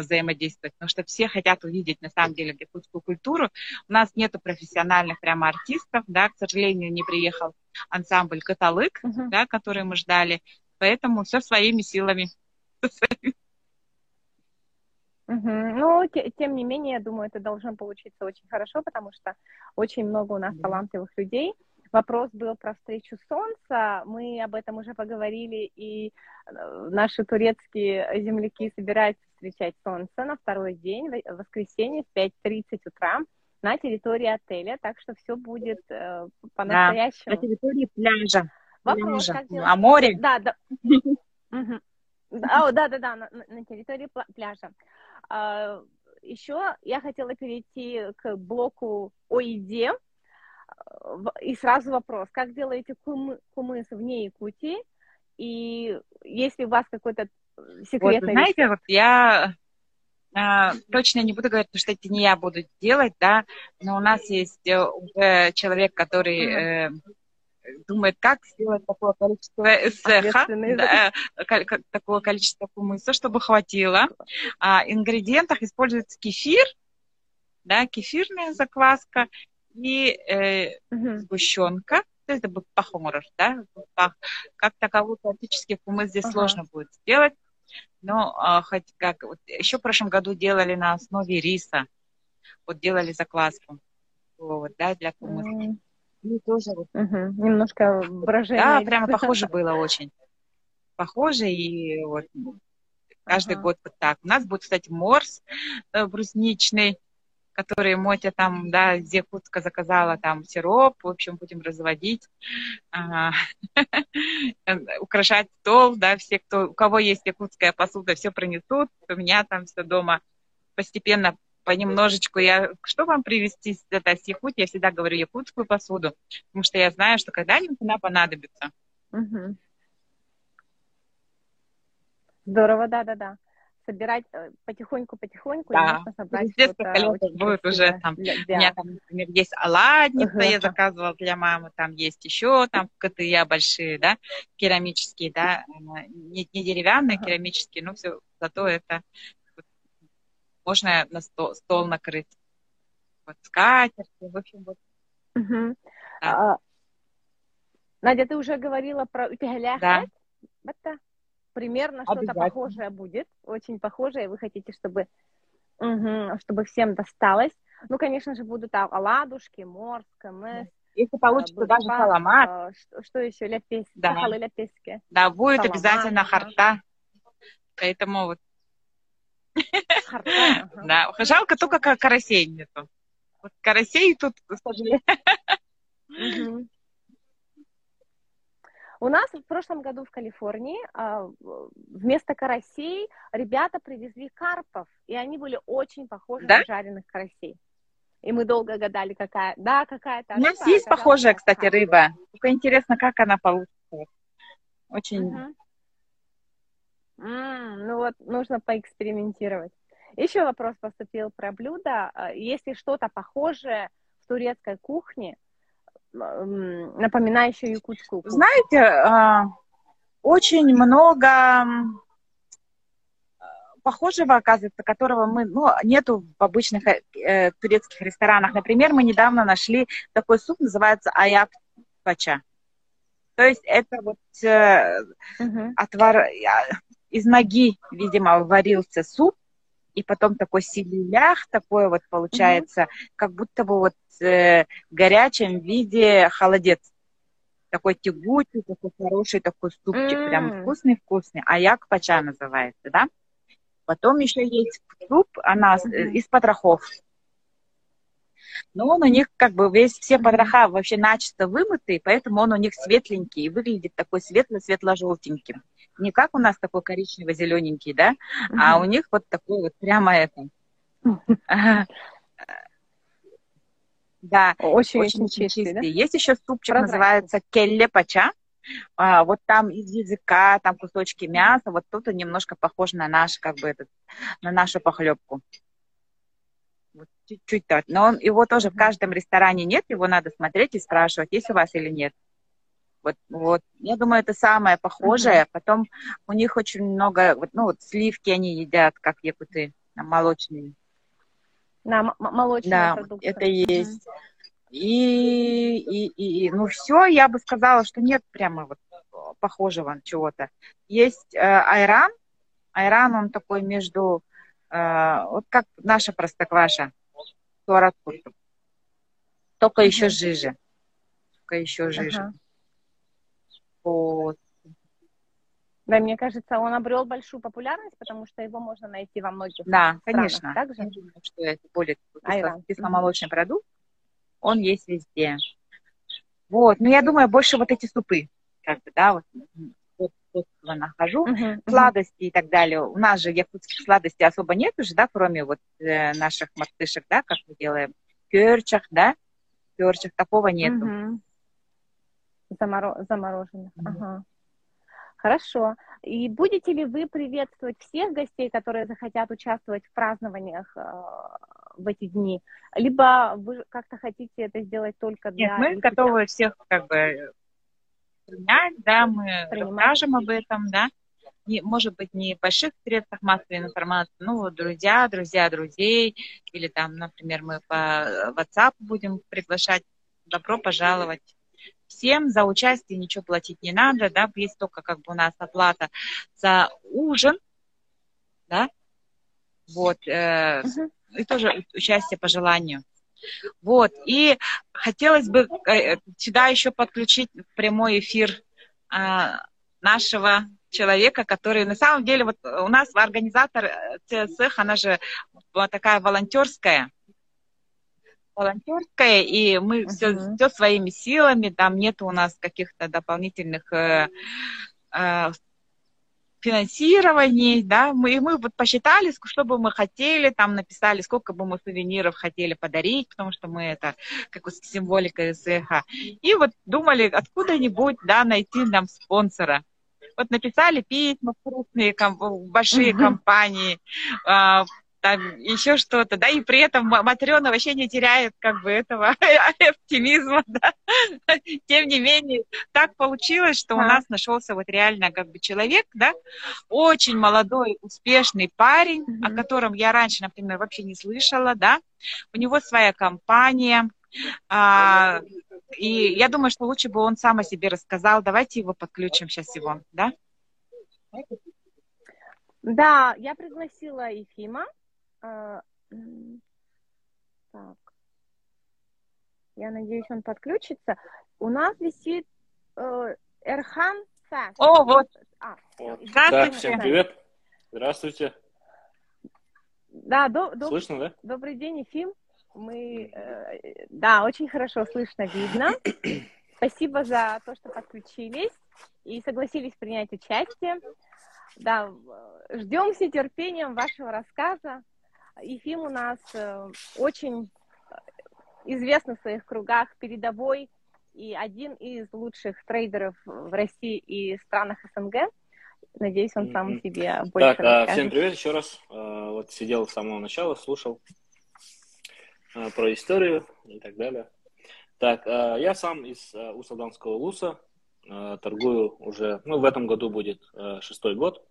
взаимодействовать, потому что все хотят увидеть на самом деле якутскую культуру. У нас нету профессиональных прямо артистов, да, к сожалению, не приехал ансамбль «Каталык», uh-huh. да, который мы ждали, поэтому все своими силами. Угу. Ну, те, тем не менее, я думаю, это должно получиться очень хорошо, потому что очень много у нас талантливых людей. Вопрос был про встречу солнца. Мы об этом уже поговорили, и э, наши турецкие земляки собираются встречать солнце на второй день, в воскресенье в 5.30 утра на территории отеля, так что все будет э, по-настоящему. Да, на территории пляжа. Вопрос, пляжа. как делать? А море? Да, да. Да, да, да, на, территории пляжа. А, Еще я хотела перейти к блоку о еде. И сразу вопрос, как делаете кум, кумыс вне Якутии? И если у вас какой-то секретный... Вот, знаете, вот я а, точно не буду говорить, что это не я буду делать, да, но у нас есть э, уже человек, который mm-hmm думает, как сделать такое количество эсэха, да, такое количество кумыса, чтобы хватило. А, ингредиентах используется кефир, да, кефирная закваска и э, угу. сгущенка. Это будет пахоморов, да, пах. Как таковой классический кумыс здесь ага. сложно будет сделать. Но а, хоть как, вот, еще в прошлом году делали на основе риса, вот делали закваску, вот, да, для кумыса. Mm. И тоже вот. Угу. Немножко выражение. Да, прямо похоже было очень. Похоже, и вот каждый ага. год вот так. У нас будет, кстати, морс э, брусничный, который Мотя там, да, из Якутска заказала там сироп, в общем, будем разводить, украшать стол, да, все, кто, у кого есть якутская посуда, все принесут, у меня там все дома постепенно понемножечку я... Что вам привезти это, с Якутии? Я всегда говорю якутскую посуду, потому что я знаю, что когда-нибудь она понадобится. Угу. Здорово, да-да-да. Собирать э, потихоньку-потихоньку, да. и можно собрать что-то будет уже там. Для, У меня там, например, есть оладница, uh-huh. я заказывала для мамы, там есть еще там КТЯ большие, да, керамические, да, не, не деревянные, uh-huh. керамические, но все, зато это можно на стол, стол накрыть. Вот скатерть, в общем, вот. Угу. Да. А, Надя, ты уже говорила про пигалях. Да. Примерно что-то похожее будет, очень похожее, вы хотите, чтобы, угу, чтобы всем досталось. Ну, конечно же, будут оладушки, морс, КМС, Если получится а, даже саламат. А, что, что еще? Ляпески. Да. Сахалы ляпески. Да, будет саламат, обязательно харта. Поэтому вот. Харта, ага. Да, жалко только карасей нету. Вот карасей тут, к сожалению. Угу. У нас в прошлом году в Калифорнии а, вместо карасей ребята привезли карпов, и они были очень похожи да? на жареных карасей. И мы долго гадали, какая, да, какая-то. У нас рыба, есть похожая, кстати, рыба. Только интересно, как она получится. Очень. Угу. Mm, ну вот, нужно поэкспериментировать. Еще вопрос поступил про блюдо. А, если что-то похожее в турецкой кухне, напоминающее якутскую кухню? Знаете, а, очень много похожего, оказывается, которого мы, ну, нету в обычных э, турецких ресторанах. Например, мы недавно нашли такой суп, называется аяп пача. То есть это вот э, uh-huh. отвар, из ноги, видимо, варился суп, и потом такой силилях, такой вот получается, mm-hmm. как будто бы вот э, в горячем виде холодец. Такой тягучий, такой хороший такой супчик, mm-hmm. прям вкусный-вкусный. А як пача называется, да? Потом еще есть суп, она mm-hmm. из потрохов. Но он у них как бы весь, все потроха вообще начисто вымытые, поэтому он у них светленький и выглядит такой светло-светло-желтеньким не как у нас такой коричнево-зелененький, да, mm-hmm. а у них вот такой вот прямо это. Да, очень, очень чистый. чистый. Да? Есть еще супчик, Прозрачный. называется келле пача. А, вот там из языка, там кусочки мяса, вот тут немножко похож на наш, как бы этот, на нашу похлебку. Чуть-чуть так. Но он, его тоже в каждом ресторане нет, его надо смотреть и спрашивать, есть у вас или нет. Вот, вот. Я думаю, это самое похожее. Uh-huh. Потом у них очень много, вот, ну вот сливки они едят, как якуты, молочные. На м- молочные да, продукты. это есть. Uh-huh. И, и, и, ну все, я бы сказала, что нет прямо вот похожего чего-то. Есть э, айран. Айран, он такой между, э, вот как наша простокваша, только uh-huh. еще жиже. Только еще жиже. Uh-huh. Вот. Да, мне кажется, он обрел большую популярность, потому что его можно найти во многих Да, странах. конечно. Также? Я думаю, что это более кисломолочный продукт. Он есть везде. Вот, но я думаю, больше вот эти супы, как бы, да, вот, вот нахожу, uh-huh, сладости и так далее. У нас же якутских сладостей особо нет уже, да, кроме вот э, наших мартышек, да, как мы делаем, перчах, да, перчах, такого нету. Uh-huh. Заморо... Замороженных. Mm-hmm. Ага. Хорошо. И будете ли вы приветствовать всех гостей, которые захотят участвовать в празднованиях э, в эти дни? Либо вы как-то хотите это сделать только для... Нет, мы готовы всех как бы принять, да, мы расскажем об этом, да. Не, может быть, не в больших средствах массовой информации, ну, друзья, друзья друзей, или там, например, мы по WhatsApp будем приглашать. Добро пожаловать всем, за участие ничего платить не надо, да, есть только как бы у нас оплата за ужин, да, вот, э, uh-huh. и тоже участие по желанию. Вот, и хотелось бы э, сюда еще подключить прямой эфир э, нашего человека, который на самом деле, вот у нас организатор ЦСХ, она же вот такая волонтерская, волонтерская, и мы uh-huh. все, все своими силами, там нет у нас каких-то дополнительных э, э, финансирований, да, мы, и мы вот посчитали, что бы мы хотели, там написали, сколько бы мы сувениров хотели подарить, потому что мы это, как символика СХ, и вот думали, откуда-нибудь, да, найти нам спонсора. Вот написали письма крупные, большие uh-huh. компании, э, там еще что-то, да, и при этом Матрена вообще не теряет как бы этого оптимизма, да. Тем не менее, так получилось, что у нас нашелся вот реально как бы человек, да, очень молодой, успешный парень, о котором я раньше, например, вообще не слышала, да. У него своя компания, а, и я думаю, что лучше бы он сам о себе рассказал. Давайте его подключим сейчас его, да? Да, я пригласила Ефима. А, так. Я надеюсь, он подключится. У нас висит э, Эрхан Факт. О, вот. А, да, всем привет. Здравствуйте. Да, до, до, слышно, да? Добрый день, Ефим. Мы, э, да, очень хорошо слышно, видно. Спасибо за то, что подключились и согласились принять участие. Да, ждем с нетерпением вашего рассказа. Ефим у нас э, очень известный в своих кругах, передовой и один из лучших трейдеров в России и странах СНГ. Надеюсь, он сам себе больше Так, расскажет. всем привет еще раз. А, вот сидел с самого начала, слушал про историю и так далее. Так, я сам из Усалданского Луса, торгую уже, ну, в этом году будет шестой год.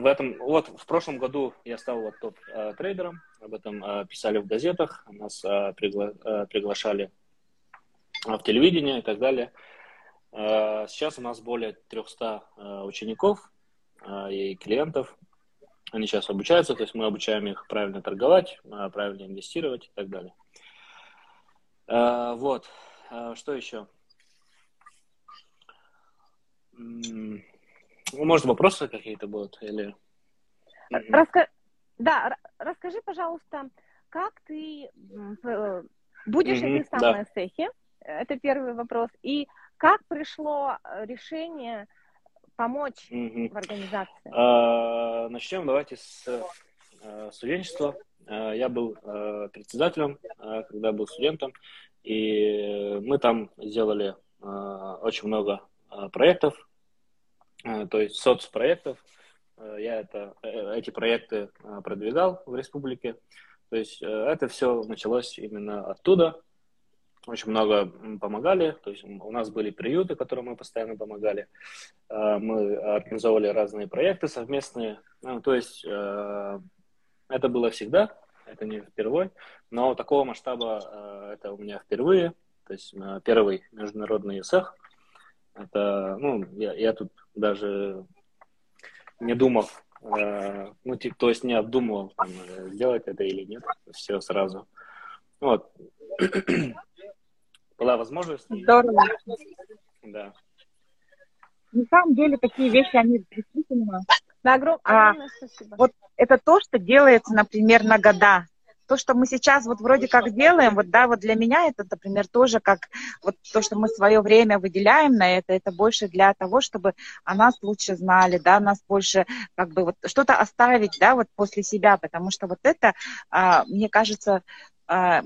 В этом, вот в прошлом году я стал вот топ-трейдером, об этом писали в газетах, нас пригла, приглашали в телевидение и так далее. Э, сейчас у нас более 300 э, учеников э, и клиентов. Они сейчас обучаются, то есть мы обучаем их правильно торговать, правильно инвестировать и так далее. Вот. Что еще? Ну, может, вопросы какие-то будут? Или... Раска... Да, расскажи, пожалуйста, как ты будешь mm-hmm, ли ты сам да. на цехе? Это первый вопрос. И как пришло э, решение помочь в организации? А, начнем давайте с студенчества. Я был председателем, когда был студентом, и мы там сделали очень много проектов, то есть соцпроектов. А, я это, э, эти проекты продвигал в республике. То есть это все началось именно оттуда, очень много помогали, то есть у нас были приюты, которым мы постоянно помогали, мы организовывали разные проекты совместные, ну, то есть э, это было всегда, это не впервые, но такого масштаба э, это у меня впервые, то есть э, первый международный СЭХ, это, ну, я, я тут даже не думал, ну, типа, то есть не обдумывал, там, сделать это или нет, все сразу. Вот. Была возможность. Здорово. Да. На самом деле такие вещи, они действительно... Да, огром... а, спасибо. Вот это то, что делается, например, на года. То, что мы сейчас вот вроде как делаем, вот да, вот для меня это, например, тоже как вот то, что мы свое время выделяем на это, это больше для того, чтобы о нас лучше знали, да, нас больше как бы вот что-то оставить, да, вот после себя, потому что вот это, а, мне кажется, а,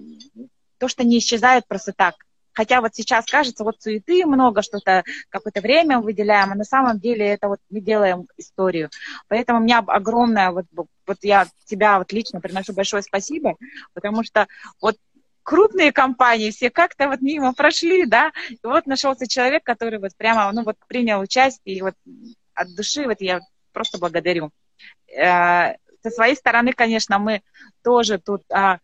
то, что не исчезает просто так. Хотя вот сейчас кажется, вот суеты много, что-то, какое-то время выделяем, а на самом деле это вот мы делаем историю. Поэтому у меня огромное, вот, вот я тебя вот лично приношу большое спасибо, потому что вот крупные компании все как-то вот мимо прошли, да, и вот нашелся человек, который вот прямо, ну вот принял участие, и вот от души вот я просто благодарю. Э, со своей стороны, конечно, мы тоже тут а,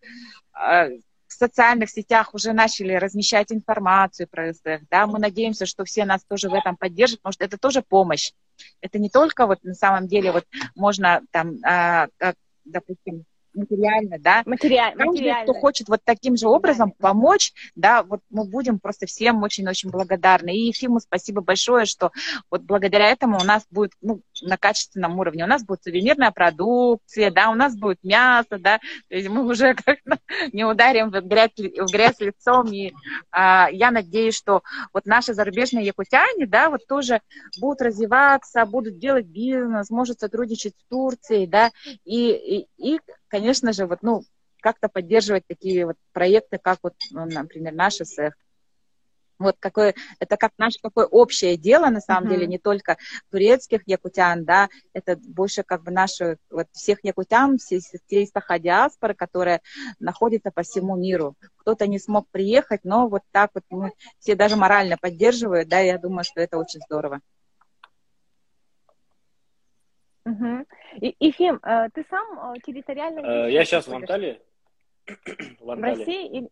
а, в социальных сетях уже начали размещать информацию про СДФ, да, мы надеемся, что все нас тоже в этом поддержат, потому что это тоже помощь. Это не только вот на самом деле вот можно там, а, как, допустим, материально, да. Материаль, Каждый, материально. кто хочет вот таким же образом да. помочь, да, вот мы будем просто всем очень-очень благодарны. И Ефиму спасибо большое, что вот благодаря этому у нас будет, ну, на качественном уровне, у нас будет сувенирная продукция, да, у нас будет мясо, да, то есть мы уже как-то не ударим в грязь, в грязь лицом, и а, я надеюсь, что вот наши зарубежные якутяне, да, вот тоже будут развиваться, будут делать бизнес, может сотрудничать с Турцией, да, и, и, и конечно же, вот, ну, как-то поддерживать такие вот проекты, как вот, ну, например, наш СЭХ. Вот какое, это как наше такое общее дело, на самом uh-huh. деле, не только турецких якутян, да, это больше как бы наши, вот всех якутян, всей, всей саха диаспоры, которая находится по всему миру. Кто-то не смог приехать, но вот так вот мы все даже морально поддерживают, да, я думаю, что это очень здорово. Угу. И, Ефим, э, ты сам э, территориально... Э, я сейчас в Анталии. В, Анталии. в России? Или...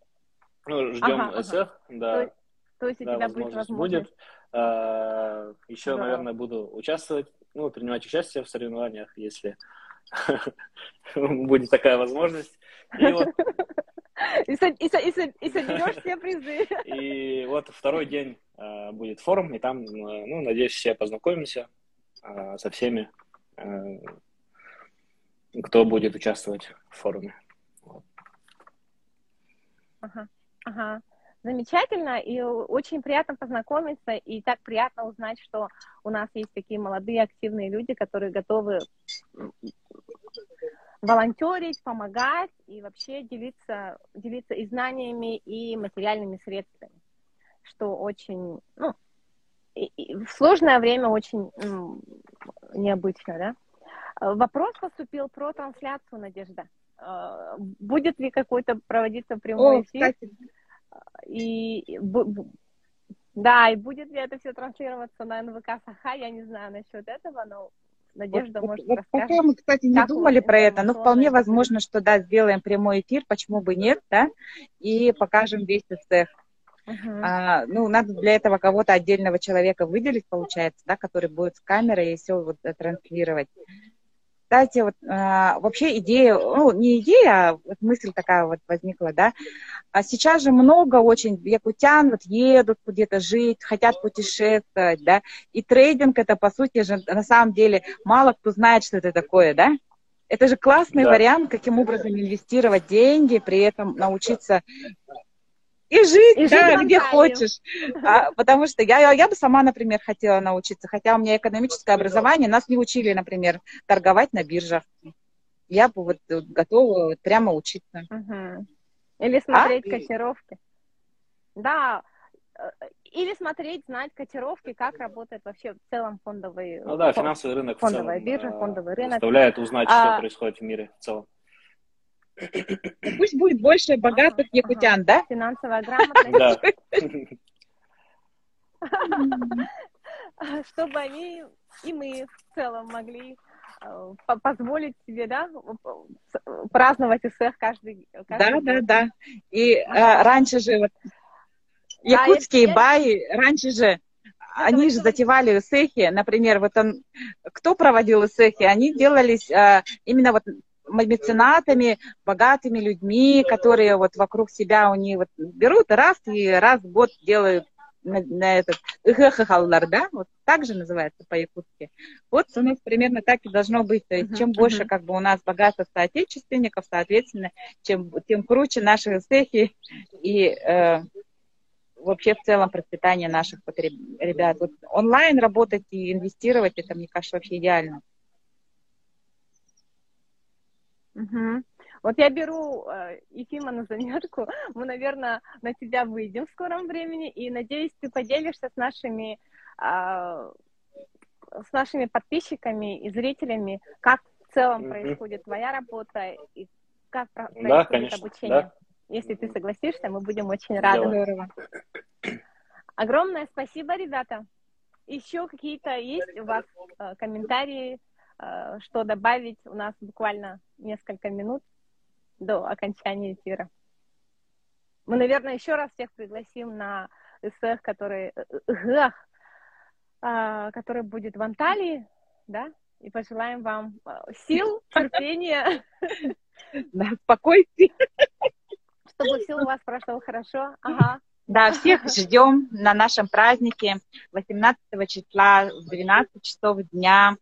Ну, ждем ага, СФ, ага. да. То, есть у да, тебя будет возможность? Будет. А, еще, да. наверное, буду участвовать, ну, принимать участие в соревнованиях, если будет такая возможность. И вот и, и, и, и соберешь все призы. И вот второй день э, будет форум, и там, э, ну, надеюсь, все познакомимся э, со всеми, э, кто будет участвовать в форуме. Ага, ага. Замечательно, и очень приятно познакомиться, и так приятно узнать, что у нас есть такие молодые, активные люди, которые готовы волонтерить, помогать и вообще делиться, делиться и знаниями, и материальными средствами, что очень, ну, и, и в сложное время очень м, необычно, да. Вопрос поступил про трансляцию, Надежда. А, будет ли какой-то проводиться прямой О, эфир? Кстати. И, да, и будет ли это все транслироваться на НВК Саха, я не знаю насчет этого, но Надежда, вот, может, вот, Пока мы, кстати, не думали про это, но вполне возможно, что, да, сделаем прямой эфир, почему бы нет, да, и покажем весь цех. Uh-huh. А, ну, надо для этого кого-то отдельного человека выделить, получается, да, который будет с камерой и все вот транслировать. Кстати, вот а, вообще идея, ну, не идея, а вот мысль такая вот возникла, да. А сейчас же много очень якутян вот едут где-то жить, хотят путешествовать, да. И трейдинг это, по сути же, на самом деле, мало кто знает, что это такое, да. Это же классный да. вариант, каким образом инвестировать деньги, при этом научиться и жить, и да, жить где хочешь. А, потому что я, я, бы сама, например, хотела научиться, хотя у меня экономическое образование, нас не учили, например, торговать на биржах. Я бы вот готова прямо учиться. Угу. Или смотреть а? котировки. Да, э, или смотреть, знать котировки, как работает вообще в целом фондовый... Ну да, финансовый рынок фондовая в целом, биржа, фондовый рынок. Заставляет узнать, а, что происходит в мире в целом. Пусть будет больше богатых ага, якутян, ага. да? Финансовая грамотность. Чтобы они и мы в целом могли э, позволить себе, да, праздновать ИСЭХ каждый, каждый Да, да, да. И а, раньше же вот якутские да, баи, раньше же они же затевали ИСЭХи, например, вот он, кто проводил ИСЭХи, они делались а, именно вот меценатами, богатыми людьми, которые вот вокруг себя у них вот берут раз и раз в год делают на, на этот ыхахаллар, да, вот так же называется по-якутски. Вот у нас примерно так и должно быть. То есть, uh-huh, чем больше как бы у нас богатых соотечественников, соответственно, чем, тем круче наши цехи и э, вообще в целом процветание наших потреб... ребят. Вот онлайн работать и инвестировать, это, мне кажется, вообще идеально. Угу. Вот я беру э, Ефима на заметку. Мы, наверное, на тебя выйдем в скором времени. И надеюсь, ты поделишься с нашими, э, с нашими подписчиками и зрителями, как в целом mm происходит твоя работа и как да, происходит конечно, обучение. Да. Если ты согласишься, мы будем очень рады. Здорово. Огромное спасибо, ребята. Еще какие-то есть у вас э, комментарии, что добавить. У нас буквально несколько минут до окончания эфира. Мы, наверное, еще раз всех пригласим на ЭСЭХ, который, ГЭХ, а, который будет в Анталии, да, и пожелаем вам э, сил, терпения. Да, спокойствия. Чтобы все у вас прошло хорошо. Ага. Да, всех ждем на нашем празднике 18 числа в 12 часов дня.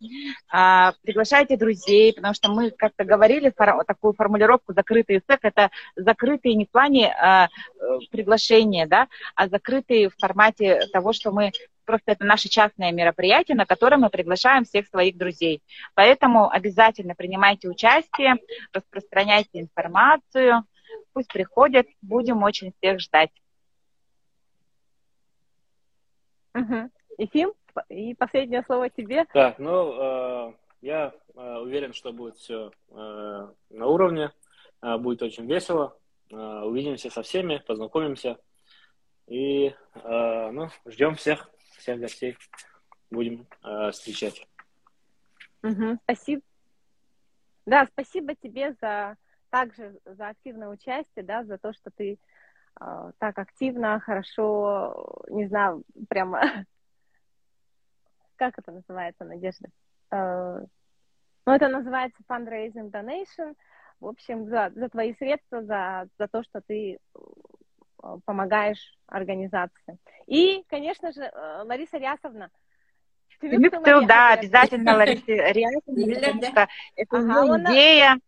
А, приглашайте друзей, потому что мы как-то говорили такую формулировку «закрытый сек» — это закрытый не в плане а, приглашения, да, а закрытый в формате того, что мы просто это наше частное мероприятие, на которое мы приглашаем всех своих друзей. Поэтому обязательно принимайте участие, распространяйте информацию, пусть приходят, будем очень всех ждать. Угу. Ефим, и последнее слово тебе. Да, ну, э, я э, уверен, что будет все э, на уровне, э, будет очень весело. Э, увидимся со всеми, познакомимся. И, э, ну, ждем всех, всех гостей. Будем э, встречать. Угу, спасибо. Да, спасибо тебе за также за активное участие, да, за то, что ты так активно, хорошо, не знаю, прямо, как это называется, Надежда? А, Ну, это называется fundraising donation. В общем, за, за твои средства, за, за то, что ты э, помогаешь организации. И, конечно же, э, Лариса Рясовна, Мюктыл, да, обязательно Лариса Рясовна, это ее идея,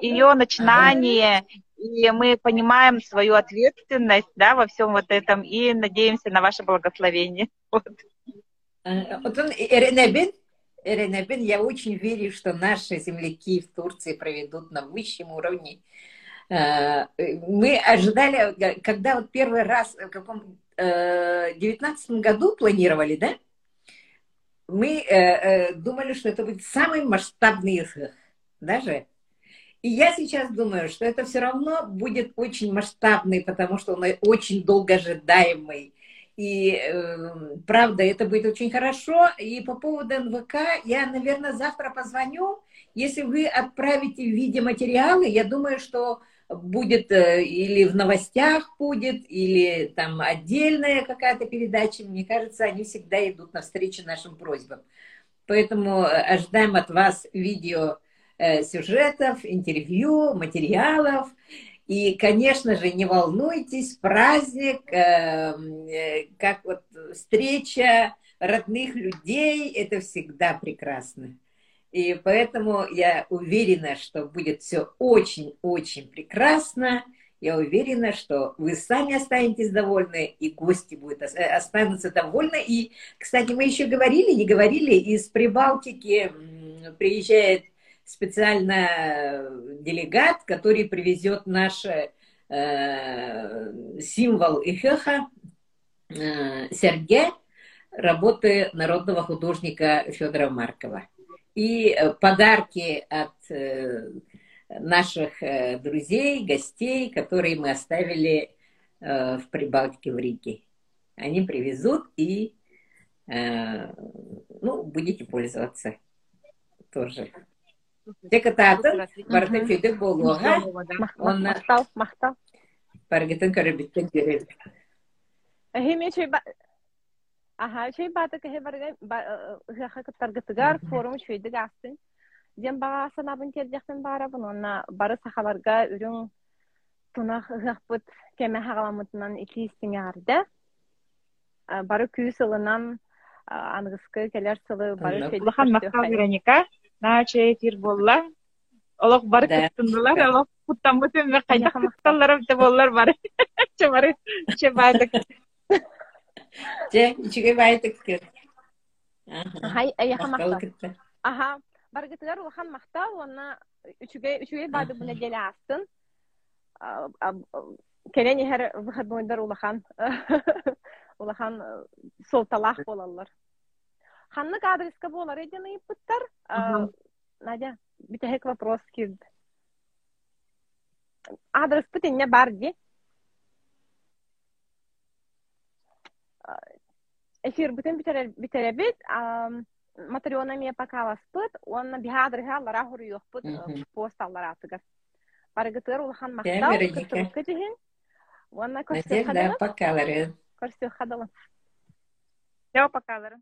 ее начинание, и мы понимаем свою ответственность, да, во всем вот этом, и надеемся на ваше благословение. Вот. Эренебин, Эренебин, я очень верю, что наши земляки в Турции проведут на высшем уровне. Э, мы ожидали, когда вот первый раз в каком э, девятнадцатом году планировали, да? Мы э, думали, что это будет самый масштабный исход, даже. И я сейчас думаю, что это все равно будет очень масштабный, потому что он очень долгожидаемый. И э, правда, это будет очень хорошо. И по поводу НВК я, наверное, завтра позвоню. Если вы отправите в виде материалы, я думаю, что будет э, или в новостях будет, или там отдельная какая-то передача. Мне кажется, они всегда идут навстречу нашим просьбам. Поэтому э, ожидаем от вас видео сюжетов, интервью, материалов. И, конечно же, не волнуйтесь, праздник, как вот встреча родных людей, это всегда прекрасно. И поэтому я уверена, что будет все очень-очень прекрасно. Я уверена, что вы сами останетесь довольны, и гости будут останутся довольны. И, кстати, мы еще говорили, не говорили, из Прибалтики приезжает специально делегат, который привезет наш э, символ Ихеха, э, Сергей, работы народного художника Федора Маркова и э, подарки от э, наших э, друзей, гостей, которые мы оставили в Прибалтике, в Риге. Они привезут и ну, будете пользоваться тоже. Декататын барыта күйдік болуға. Мақтау, мақтау. Баргетін көрібіттен көрер. Әхеме чөй ба... Аха, чөй баты кәхе баргай, ұяқа кыттаргытыгар, форум чөйдік астын. Ден баға асын абын тердектен барабын, онна э, бары сахаларға үрін тунах ұяқпыт кәме хағаламытынан ики истіңе Бары күйі сылынан э, анғысқы келер сылы бары чөйдік. Лахан мақтау Вероника. наче эфир болла. Олох бары кыттындылар, олох куттамытын ме кайда кытталлар деп боллар бары. Че бары, че бары. Же, ичиге байтык кет. Хай, аяха мактал. Аха, баргытыгар улахан мактал, онна үчүгө үчүгө бады буна деле астын. Келени хер выходнойдар улахан улахан солталах болалар. Ханнык адреска болар эден ыйыппыттар. Надя, битехек вопрос кирди. Адрес пытенне бар ди. эфир бүтүн битеребит матриона мия пакаласпыт онна биһаадырыга лара хуруйохпут посталлар атыгар барыгытыр улахан мактал кытыгын онна көрсөк хадалын покалары көрсөк хадалын Все, покалары.